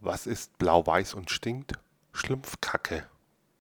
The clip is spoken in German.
Was ist blau-weiß und stinkt? Schlumpfkacke.